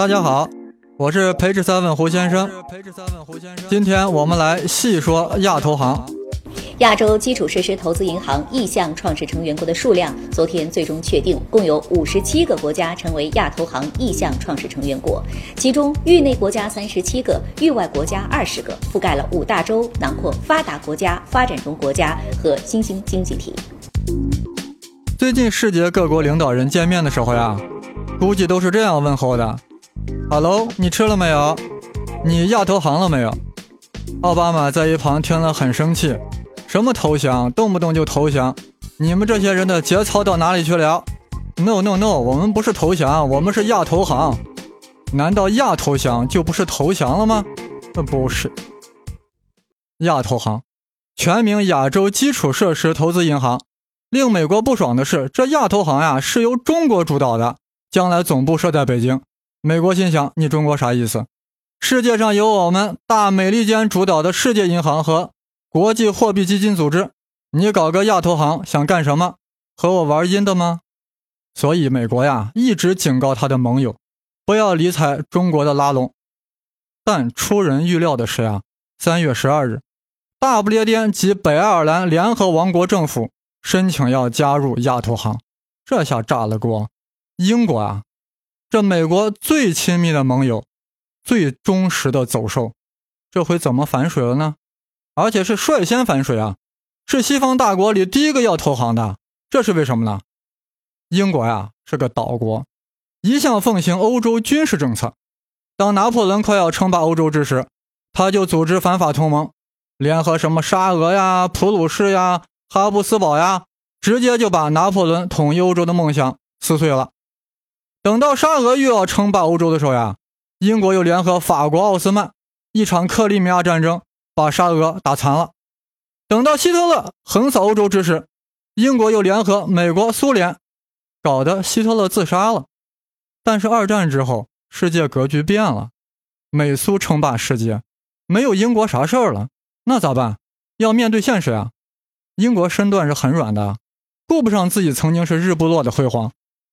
大家好，我是培智三问胡先生。今天我们来细说亚投行。亚洲基础设施投资银行意向创始成员国的数量，昨天最终确定，共有五十七个国家成为亚投行意向创始成员国，其中域内国家三十七个，域外国家二十个，覆盖了五大洲，囊括发达国家、发展中国家和新兴经济体。最近世界各国领导人见面的时候呀，估计都是这样问候的：“Hello，你吃了没有？你亚投行了没有？”奥巴马在一旁听了很生气。什么投降，动不动就投降，你们这些人的节操到哪里去了？No No No，我们不是投降，我们是亚投行。难道亚投降就不是投降了吗？不是，亚投行，全名亚洲基础设施投资银行。令美国不爽的是，这亚投行呀是由中国主导的，将来总部设在北京。美国心想，你中国啥意思？世界上有我们大美利坚主导的世界银行和。国际货币基金组织，你搞个亚投行想干什么？和我玩阴的吗？所以美国呀一直警告他的盟友，不要理睬中国的拉拢。但出人预料的是呀，三月十二日，大不列颠及北爱尔兰联合王国政府申请要加入亚投行，这下炸了锅。英国啊，这美国最亲密的盟友，最忠实的走兽，这回怎么反水了呢？而且是率先反水啊，是西方大国里第一个要投行的，这是为什么呢？英国呀是个岛国，一向奉行欧洲军事政策。当拿破仑快要称霸欧洲之时，他就组织反法同盟，联合什么沙俄呀、普鲁士呀、哈布斯堡呀，直接就把拿破仑统一欧洲的梦想撕碎了。等到沙俄又要称霸欧洲的时候呀，英国又联合法国奥斯曼，一场克里米亚战争。把沙俄打残了。等到希特勒横扫欧洲之时，英国又联合美国、苏联，搞得希特勒自杀了。但是二战之后，世界格局变了，美苏称霸世界，没有英国啥事儿了。那咋办？要面对现实啊！英国身段是很软的，顾不上自己曾经是日不落的辉煌，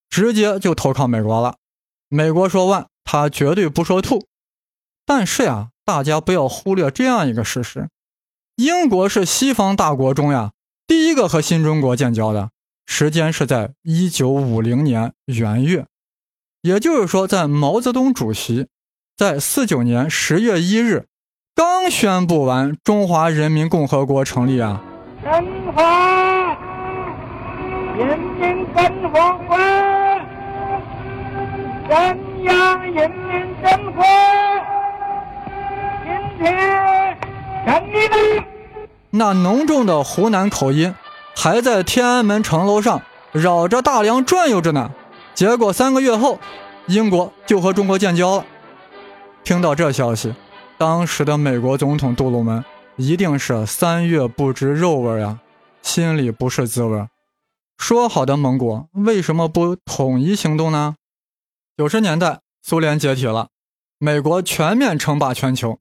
直接就投靠美国了。美国说 one，，他绝对不说 two。但是呀。大家不要忽略这样一个事实：英国是西方大国中呀第一个和新中国建交的，时间是在一九五零年元月，也就是说，在毛泽东主席在四九年十月一日刚宣布完中华人民共和国成立啊。中华人民共和国，中央人民政府。那浓重的湖南口音还在天安门城楼上绕着大梁转悠着呢。结果三个月后，英国就和中国建交了。听到这消息，当时的美国总统杜鲁门一定是三月不知肉味呀，心里不是滋味。说好的盟国为什么不统一行动呢？九十年代，苏联解体了，美国全面称霸全球。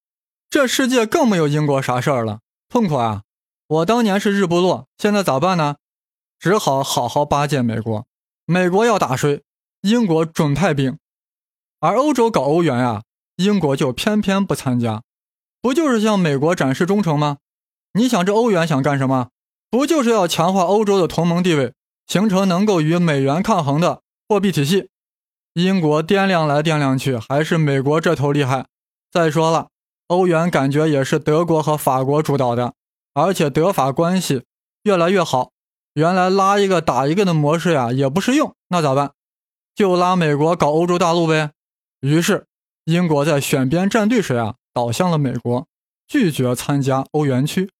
这世界更没有英国啥事儿了，痛快啊！我当年是日不落，现在咋办呢？只好好好巴结美国。美国要打谁，英国准派兵。而欧洲搞欧元呀，英国就偏偏不参加，不就是向美国展示忠诚吗？你想这欧元想干什么？不就是要强化欧洲的同盟地位，形成能够与美元抗衡的货币体系？英国掂量来掂量去，还是美国这头厉害。再说了。欧元感觉也是德国和法国主导的，而且德法关系越来越好。原来拉一个打一个的模式呀也不适用，那咋办？就拉美国搞欧洲大陆呗。于是英国在选边站队时啊倒向了美国，拒绝参加欧元区。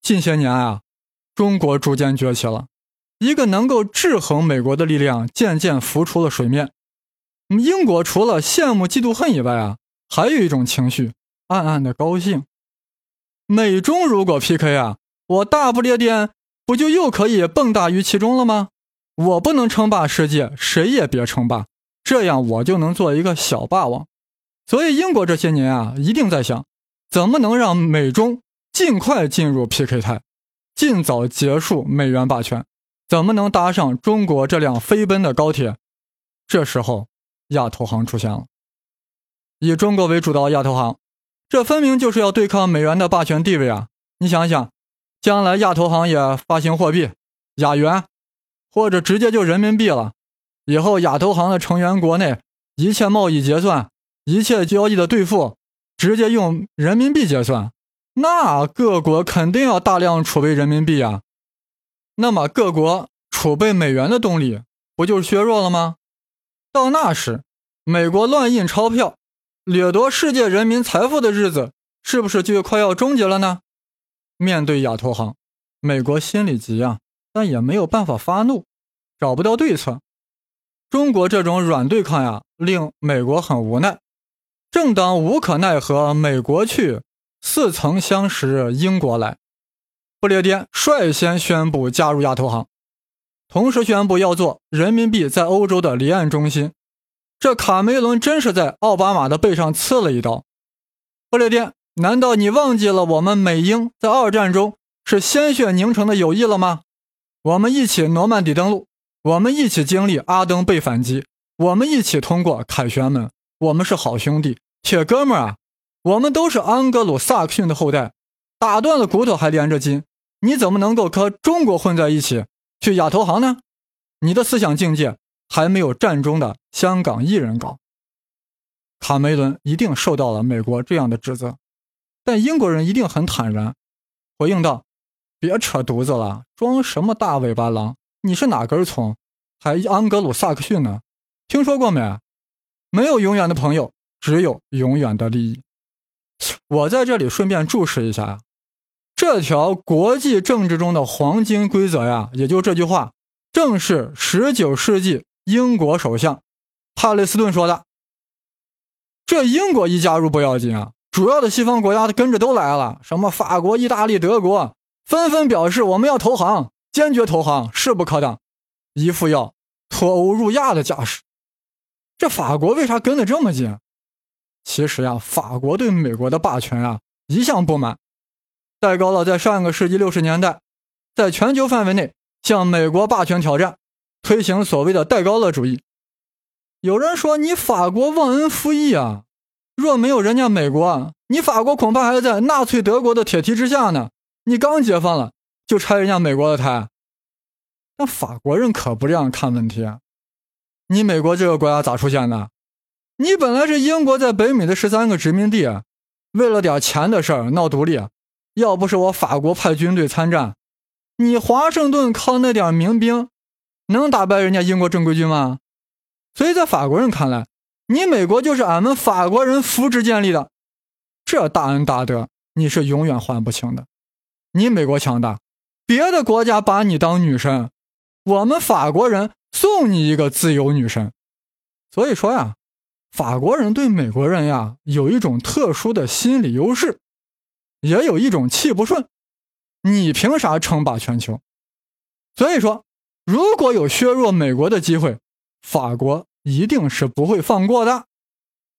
近些年啊，中国逐渐崛起了，一个能够制衡美国的力量渐渐浮出了水面。英国除了羡慕、嫉妒、恨以外啊。还有一种情绪，暗暗的高兴。美中如果 PK 啊，我大不列颠不就又可以蹦跶于其中了吗？我不能称霸世界，谁也别称霸，这样我就能做一个小霸王。所以英国这些年啊，一定在想，怎么能让美中尽快进入 PK 态，尽早结束美元霸权？怎么能搭上中国这辆飞奔的高铁？这时候，亚投行出现了。以中国为主导亚投行，这分明就是要对抗美元的霸权地位啊！你想想，将来亚投行也发行货币亚元，或者直接就人民币了。以后亚投行的成员国内一切贸易结算、一切交易的兑付，直接用人民币结算，那各国肯定要大量储备人民币啊！那么各国储备美元的动力不就削弱了吗？到那时，美国乱印钞票。掠夺世界人民财富的日子是不是就快要终结了呢？面对亚投行，美国心里急啊，但也没有办法发怒，找不到对策。中国这种软对抗呀，令美国很无奈。正当无可奈何，美国去，似曾相识英国来。不列颠率先宣布加入亚投行，同时宣布要做人民币在欧洲的离岸中心。这卡梅伦真是在奥巴马的背上刺了一刀。不列颠，难道你忘记了我们美英在二战中是鲜血凝成的友谊了吗？我们一起诺曼底登陆，我们一起经历阿登被反击，我们一起通过凯旋门，我们是好兄弟、铁哥们啊！我们都是安格鲁萨克逊的后代，打断了骨头还连着筋，你怎么能够和中国混在一起去亚投行呢？你的思想境界。还没有战中的香港艺人高，卡梅伦一定受到了美国这样的指责，但英国人一定很坦然，回应道：“别扯犊子了，装什么大尾巴狼？你是哪根葱？还安格鲁萨克逊呢？听说过没？没有永远的朋友，只有永远的利益。”我在这里顺便注释一下呀，这条国际政治中的黄金规则呀，也就这句话，正是十九世纪。英国首相帕雷斯顿说的：“这英国一加入不要紧啊，主要的西方国家跟着都来了，什么法国、意大利、德国，纷纷表示我们要投降，坚决投降，势不可挡，一副要脱欧入亚的架势。这法国为啥跟得这么紧？其实呀，法国对美国的霸权啊一向不满。戴高乐在上个世纪六十年代，在全球范围内向美国霸权挑战。”推行所谓的戴高乐主义，有人说你法国忘恩负义啊！若没有人家美国，你法国恐怕还在纳粹德国的铁蹄之下呢。你刚解放了就拆人家美国的台，那法国人可不这样看问题啊！你美国这个国家咋出现的？你本来是英国在北美的十三个殖民地，为了点钱的事儿闹独立，要不是我法国派军队参战，你华盛顿靠那点民兵。能打败人家英国正规军吗？所以在法国人看来，你美国就是俺们法国人扶植建立的，这大恩大德你是永远还不清的。你美国强大，别的国家把你当女神，我们法国人送你一个自由女神。所以说呀，法国人对美国人呀有一种特殊的心理优势，也有一种气不顺。你凭啥称霸全球？所以说。如果有削弱美国的机会，法国一定是不会放过的。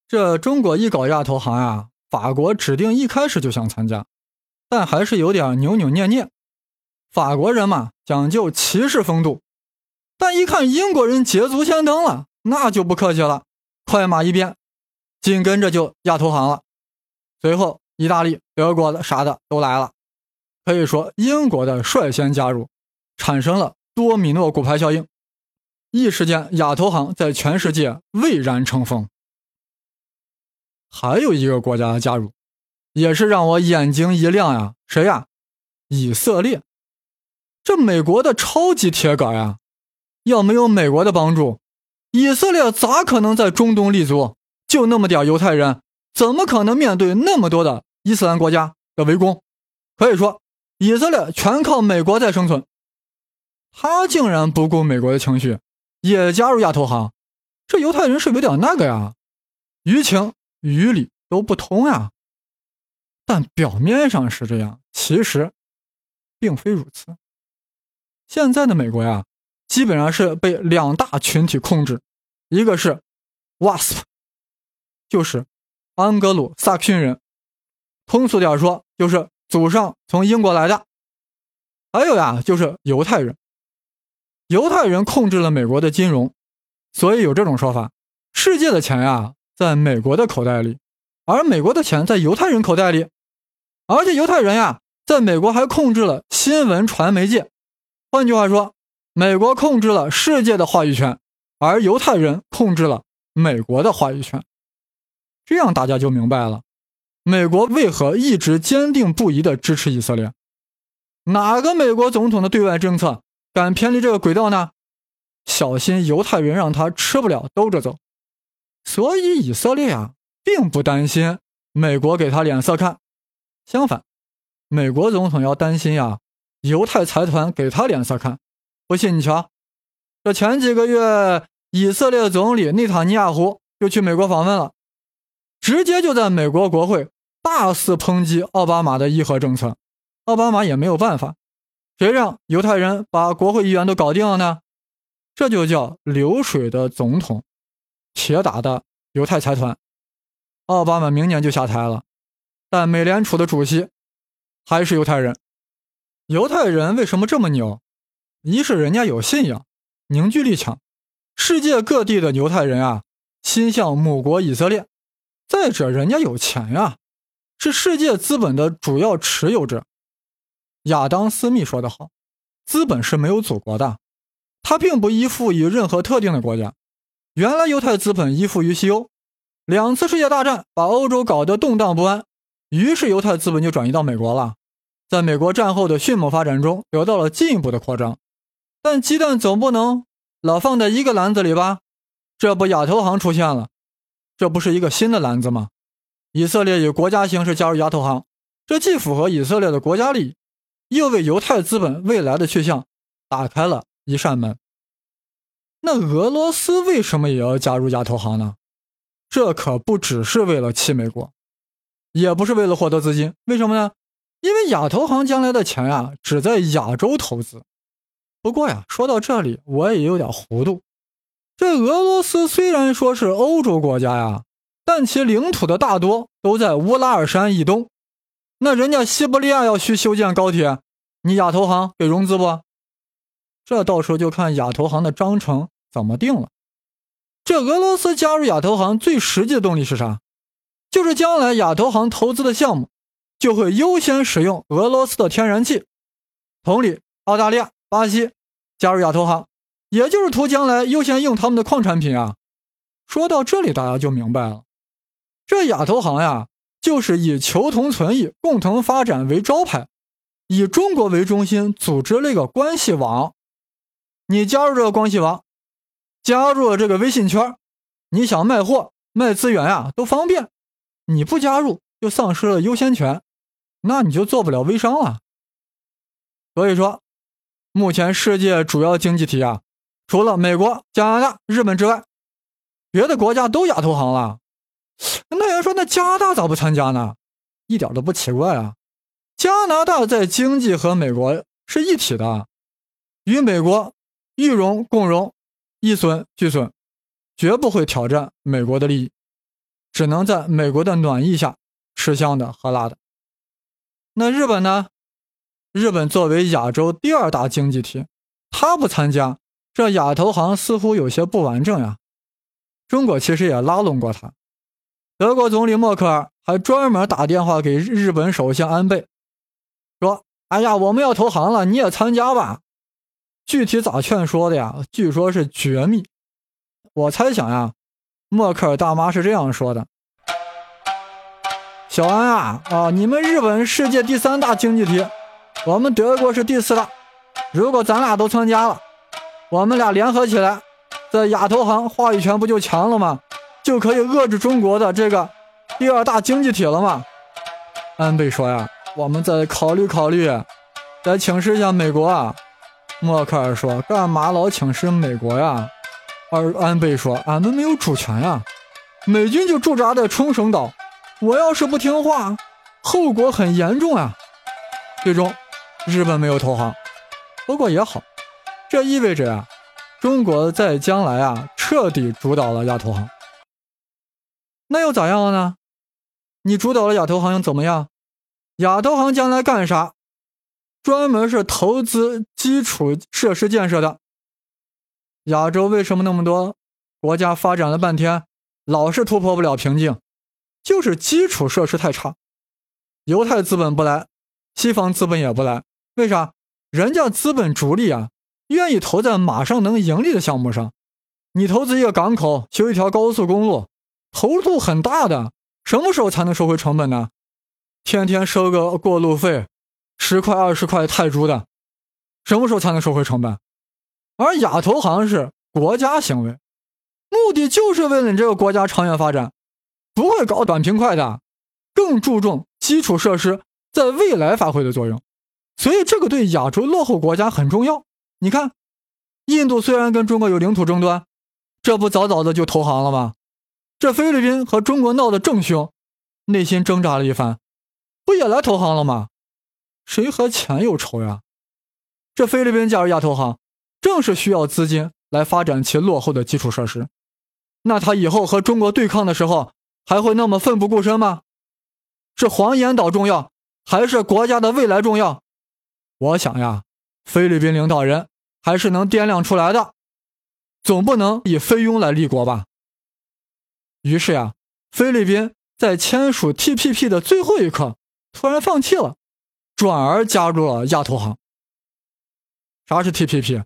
这中国一搞亚投行啊，法国指定一开始就想参加，但还是有点扭扭捏捏。法国人嘛，讲究骑士风度，但一看英国人捷足先登了，那就不客气了，快马一鞭，紧跟着就亚投行了。随后，意大利、德国的啥的都来了，可以说英国的率先加入，产生了。多米诺骨牌效应，一时间亚投行在全世界蔚然成风。还有一个国家的加入，也是让我眼睛一亮呀！谁呀？以色列。这美国的超级铁杆呀！要没有美国的帮助，以色列咋可能在中东立足？就那么点犹太人，怎么可能面对那么多的伊斯兰国家的围攻？可以说，以色列全靠美国在生存。他竟然不顾美国的情绪，也加入亚投行，这犹太人是有点那个呀，于情于理都不通呀。但表面上是这样，其实并非如此。现在的美国呀，基本上是被两大群体控制，一个是 WASP，就是安格鲁萨克逊人，通俗点说就是祖上从英国来的，还有呀就是犹太人。犹太人控制了美国的金融，所以有这种说法：世界的钱呀，在美国的口袋里，而美国的钱在犹太人口袋里，而且犹太人呀，在美国还控制了新闻传媒界。换句话说，美国控制了世界的话语权，而犹太人控制了美国的话语权。这样大家就明白了，美国为何一直坚定不移地支持以色列。哪个美国总统的对外政策敢偏离这个轨道呢？小心犹太人让他吃不了兜着走。所以以色列啊，并不担心美国给他脸色看。相反，美国总统要担心呀，犹太财团给他脸色看。不信你瞧，这前几个月，以色列总理内塔尼亚胡就去美国访问了，直接就在美国国会大肆抨击奥巴马的伊核政策。奥巴马也没有办法，谁让犹太人把国会议员都搞定了呢？这就叫流水的总统，铁打的犹太财团。奥巴马明年就下台了，但美联储的主席还是犹太人。犹太人为什么这么牛？一是人家有信仰，凝聚力强，世界各地的犹太人啊心向母国以色列；再者，人家有钱呀，是世界资本的主要持有者。亚当·斯密说得好：“资本是没有祖国的，它并不依附于任何特定的国家。原来犹太资本依附于西欧，两次世界大战把欧洲搞得动荡不安，于是犹太资本就转移到美国了。在美国战后的迅猛发展中，得到了进一步的扩张。但鸡蛋总不能老放在一个篮子里吧？这不，亚投行出现了，这不是一个新的篮子吗？以色列以国家形式加入亚投行，这既符合以色列的国家利益。”又为犹太资本未来的去向打开了一扇门。那俄罗斯为什么也要加入亚投行呢？这可不只是为了气美国，也不是为了获得资金。为什么呢？因为亚投行将来的钱呀，只在亚洲投资。不过呀，说到这里，我也有点糊涂。这俄罗斯虽然说是欧洲国家呀，但其领土的大多都在乌拉尔山以东。那人家西伯利亚要去修建高铁，你亚投行给融资不？这到时候就看亚投行的章程怎么定了。这俄罗斯加入亚投行最实际的动力是啥？就是将来亚投行投资的项目就会优先使用俄罗斯的天然气。同理，澳大利亚、巴西加入亚投行，也就是图将来优先用他们的矿产品啊。说到这里，大家就明白了，这亚投行呀。就是以求同存异、共同发展为招牌，以中国为中心组织了一个关系网。你加入这个关系网，加入了这个微信圈，你想卖货、卖资源呀都方便。你不加入就丧失了优先权，那你就做不了微商了。所以说，目前世界主要经济体啊，除了美国、加拿大、日本之外，别的国家都亚投行了。那，加拿大咋不参加呢？一点都不奇怪啊！加拿大在经济和美国是一体的，与美国一荣共荣，一损俱损，绝不会挑战美国的利益，只能在美国的暖意下吃香的喝辣的。那日本呢？日本作为亚洲第二大经济体，它不参加，这亚投行似乎有些不完整呀。中国其实也拉拢过他。德国总理默克尔还专门打电话给日本首相安倍，说：“哎呀，我们要投降了，你也参加吧。”具体咋劝说的呀？据说是绝密。我猜想呀，默克尔大妈是这样说的：“小安啊，啊，你们日本世界第三大经济体，我们德国是第四大。如果咱俩都参加了，我们俩联合起来，在亚投行话语权不就强了吗？”就可以遏制中国的这个第二大经济体了吗？安倍说呀，我们再考虑考虑，再请示一下美国啊。默克尔说，干嘛老请示美国呀？而安倍说，俺们没有主权呀，美军就驻扎在冲绳岛，我要是不听话，后果很严重啊。最终，日本没有投降，不过也好，这意味着呀，中国在将来啊彻底主导了亚投行。那又咋样了呢？你主导了亚投行又怎么样？亚投行将来干啥？专门是投资基础设施建设的。亚洲为什么那么多国家发展了半天，老是突破不了瓶颈，就是基础设施太差。犹太资本不来，西方资本也不来，为啥？人家资本逐利啊，愿意投在马上能盈利的项目上。你投资一个港口，修一条高速公路，投入很大的，什么时候才能收回成本呢？天天收个过路费，十块二十块泰铢的，什么时候才能收回成本？而亚投行是国家行为，目的就是为了你这个国家长远发展，不会搞短平快的，更注重基础设施在未来发挥的作用。所以这个对亚洲落后国家很重要。你看，印度虽然跟中国有领土争端，这不早早的就投降了吗？这菲律宾和中国闹得正凶，内心挣扎了一番，不也来投行了吗？谁和钱有仇呀？这菲律宾加入亚投行，正是需要资金来发展其落后的基础设施。那他以后和中国对抗的时候，还会那么奋不顾身吗？是黄岩岛重要，还是国家的未来重要？我想呀，菲律宾领导人还是能掂量出来的，总不能以菲佣来立国吧。于是呀，菲律宾在签署 TPP 的最后一刻突然放弃了，转而加入了亚投行。啥是 TPP？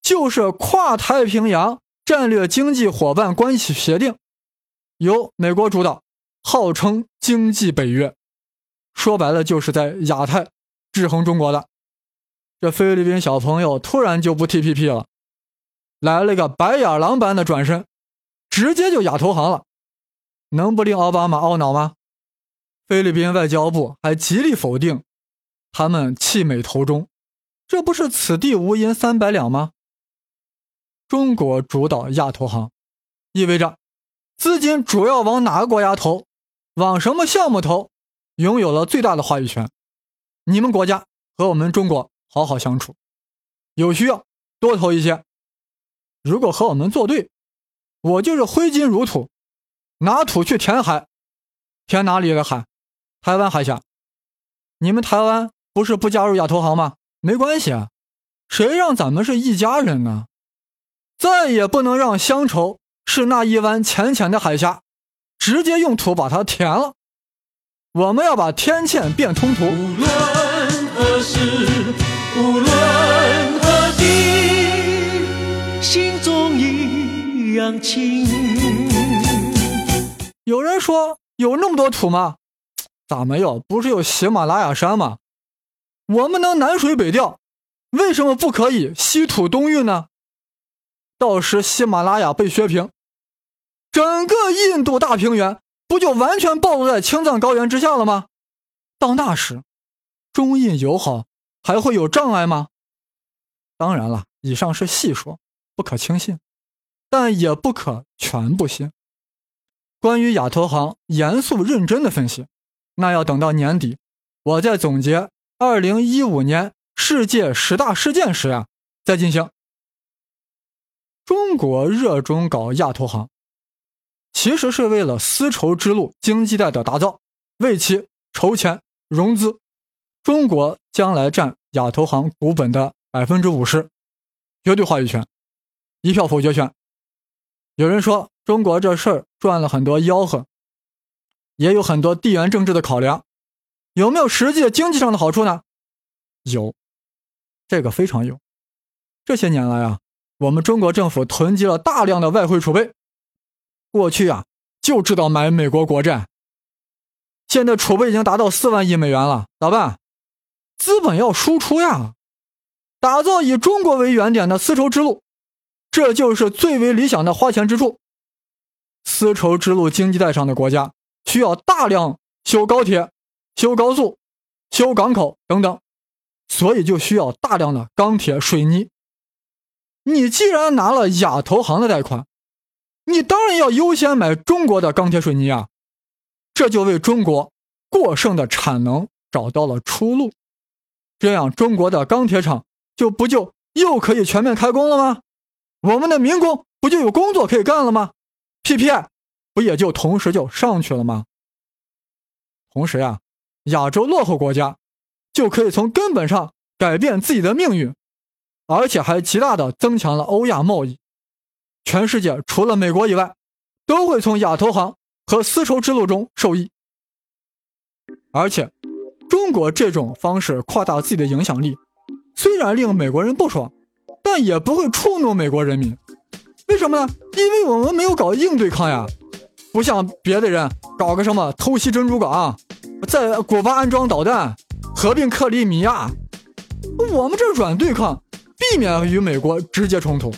就是跨太平洋战略经济伙伴关系协定，由美国主导，号称经济北约，说白了就是在亚太制衡中国的。这菲律宾小朋友突然就不 TPP 了，来了个白眼狼般的转身，直接就亚投行了，能不令奥巴马懊恼吗？菲律宾外交部还极力否定，他们弃美投中，这不是此地无银三百两吗？中国主导亚投行，意味着资金主要往哪个国家投，往什么项目投，拥有了最大的话语权。你们国家和我们中国。好好相处，有需要多投一些。如果和我们作对，我就是挥金如土，拿土去填海，填哪里的海？台湾海峡。你们台湾不是不加入亚投行吗？没关系啊，谁让咱们是一家人呢？再也不能让乡愁是那一湾浅浅的海峡，直接用土把它填了。我们要把天堑变通途。无论何时。无论何地，心中一样亲。有人说有那么多土吗？咋没有？不是有喜马拉雅山吗？我们能南水北调，为什么不可以西土东运呢？到时喜马拉雅被削平，整个印度大平原不就完全暴露在青藏高原之下了吗？到那时，中印友好。还会有障碍吗？当然了，以上是细说，不可轻信，但也不可全部信。关于亚投行严肃认真的分析，那要等到年底，我在总结二零一五年世界十大事件时啊再进行。中国热衷搞亚投行，其实是为了丝绸之路经济带的打造，为其筹钱融资。中国将来占亚投行股本的百分之五十，绝对话语权，一票否决权。有人说中国这事儿赚了很多吆喝，也有很多地缘政治的考量，有没有实际的经济上的好处呢？有，这个非常有。这些年来啊，我们中国政府囤积了大量的外汇储备，过去啊就知道买美国国债，现在储备已经达到四万亿美元了，咋办？资本要输出呀，打造以中国为原点的丝绸之路，这就是最为理想的花钱之处。丝绸之路经济带上的国家需要大量修高铁、修高速、修港口等等，所以就需要大量的钢铁、水泥。你既然拿了亚投行的贷款，你当然要优先买中国的钢铁、水泥啊，这就为中国过剩的产能找到了出路。这样，中国的钢铁厂就不就又可以全面开工了吗？我们的民工不就有工作可以干了吗？PPI 不也就同时就上去了吗？同时呀，亚洲落后国家就可以从根本上改变自己的命运，而且还极大的增强了欧亚贸易。全世界除了美国以外，都会从亚投行和丝绸之路中受益。而且，中国这种方式扩大自己的影响力，虽然令美国人不爽，但也不会触怒美国人民。为什么呢？因为我们没有搞硬对抗呀，不像别的人搞个什么偷袭珍珠港，在古巴安装导弹，合并克里米亚。我们这软对抗，避免与美国直接冲突，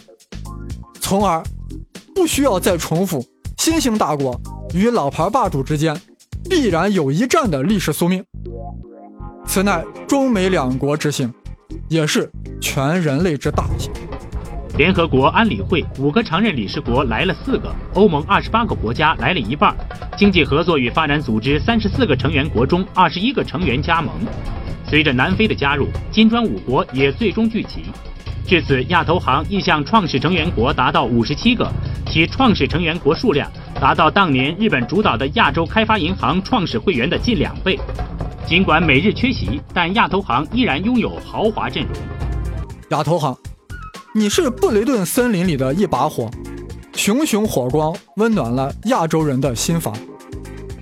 从而不需要再重复新兴大国与老牌霸主之间必然有一战的历史宿命。此乃中美两国之幸，也是全人类之大幸。联合国安理会五个常任理事国来了四个，欧盟二十八个国家来了一半，经济合作与发展组织三十四个成员国中二十一个成员加盟。随着南非的加入，金砖五国也最终聚集。至此，亚投行意向创始成员国达到五十七个，其创始成员国数量达到当年日本主导的亚洲开发银行创始会员的近两倍。尽管美日缺席，但亚投行依然拥有豪华阵容。亚投行。你是布雷顿森林里的一把火，熊熊火光温暖了亚洲人的心房。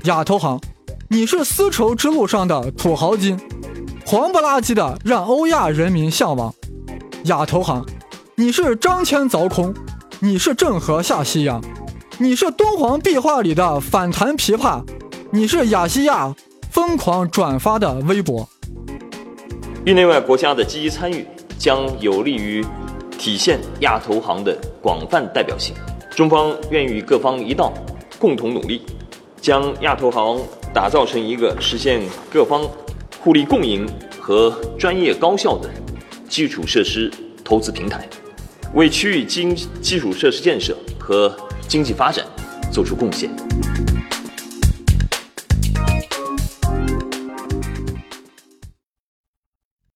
亚投行，你是丝绸之路上的土豪金，黄不拉几的让欧亚人民向往。亚投行，你是张骞凿空，你是郑和下西洋，你是敦煌壁画里的反弹琵琶，你是亚细亚疯狂转发的微博。域内外国家的积极参与，将有利于。体现亚投行的广泛代表性，中方愿与各方一道，共同努力，将亚投行打造成一个实现各方互利共赢和专业高效的基础设施投资平台，为区域经基础设施建设和经济发展做出贡献。